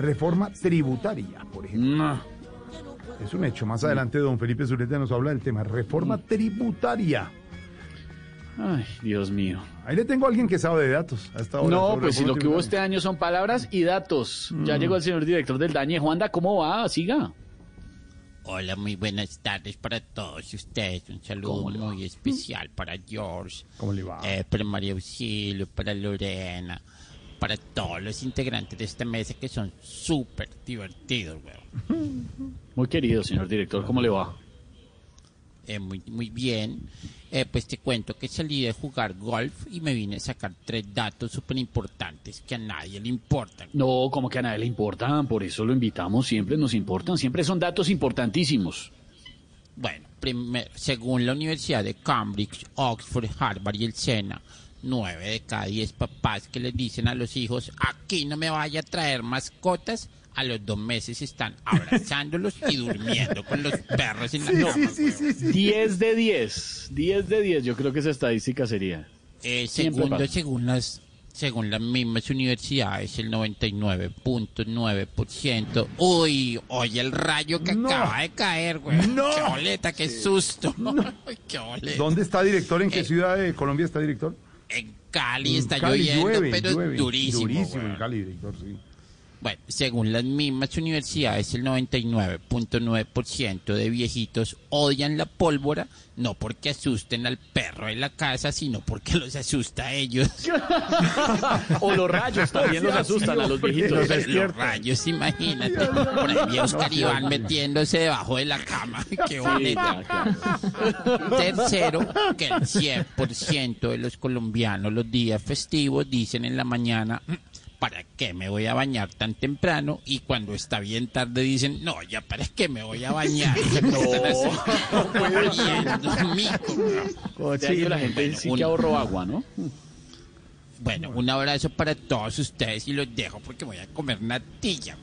reforma tributaria, por ejemplo. No. Es un hecho. Más adelante, don Felipe Zuleta nos habla del tema reforma tributaria. Ay, Dios mío. Ahí le tengo a alguien que sabe de datos. No, pues si lo que hubo este año son palabras y datos. Ya llegó el señor director del Dañe. Juanda, ¿cómo va? Siga. Hola, muy buenas tardes para todos ustedes. Un saludo muy especial para George, ¿Cómo le va? eh, para María Auxilio, para Lorena, para todos los integrantes de esta mesa que son súper divertidos, weón. Muy querido, señor director, ¿cómo le va? Eh, muy, muy bien. Eh, pues te cuento que salí de jugar golf y me vine a sacar tres datos súper importantes que a nadie le importan. No, como que a nadie le importan, por eso lo invitamos, siempre nos importan, siempre son datos importantísimos. Bueno, según la Universidad de Cambridge, Oxford, Harvard y el SENA, nueve de cada diez papás que les dicen a los hijos, aquí no me vaya a traer mascotas, a los dos meses están abrazándolos y durmiendo con los perros en la Sí, cama. sí, sí, sí, sí. 10 de 10, 10 de 10, yo creo que esa estadística sería. Eh, segundo, según las según las mismas universidades, el 99.9%. Uy, oye el rayo que No. acaba de caer, güey. No. Qué boleta, qué susto. Ay, qué boleta. ¿Dónde está director? ¿En qué Eh, ciudad de Colombia está director? En Cali está En Cali lloviendo, llueve, pero llueve. durísimo. En Cali, director, sí. Bueno, según las mismas universidades, el 99.9% de viejitos odian la pólvora, no porque asusten al perro de la casa, sino porque los asusta a ellos. O los rayos también los asustan a los viejitos. Los rayos, imagínate. Por ahí Oscar Iván metiéndose debajo de la cama. Qué bonita. Tercero, que el 100% de los colombianos los días festivos dicen en la mañana, "Mm, ¿para qué me voy a bañar tan temprano? Y cuando está bien tarde dicen, no, ya para qué me voy a bañar. Ahí que la gente sí que ahorró agua, ¿no? Bueno, un abrazo para todos ustedes y los dejo porque voy a comer natilla.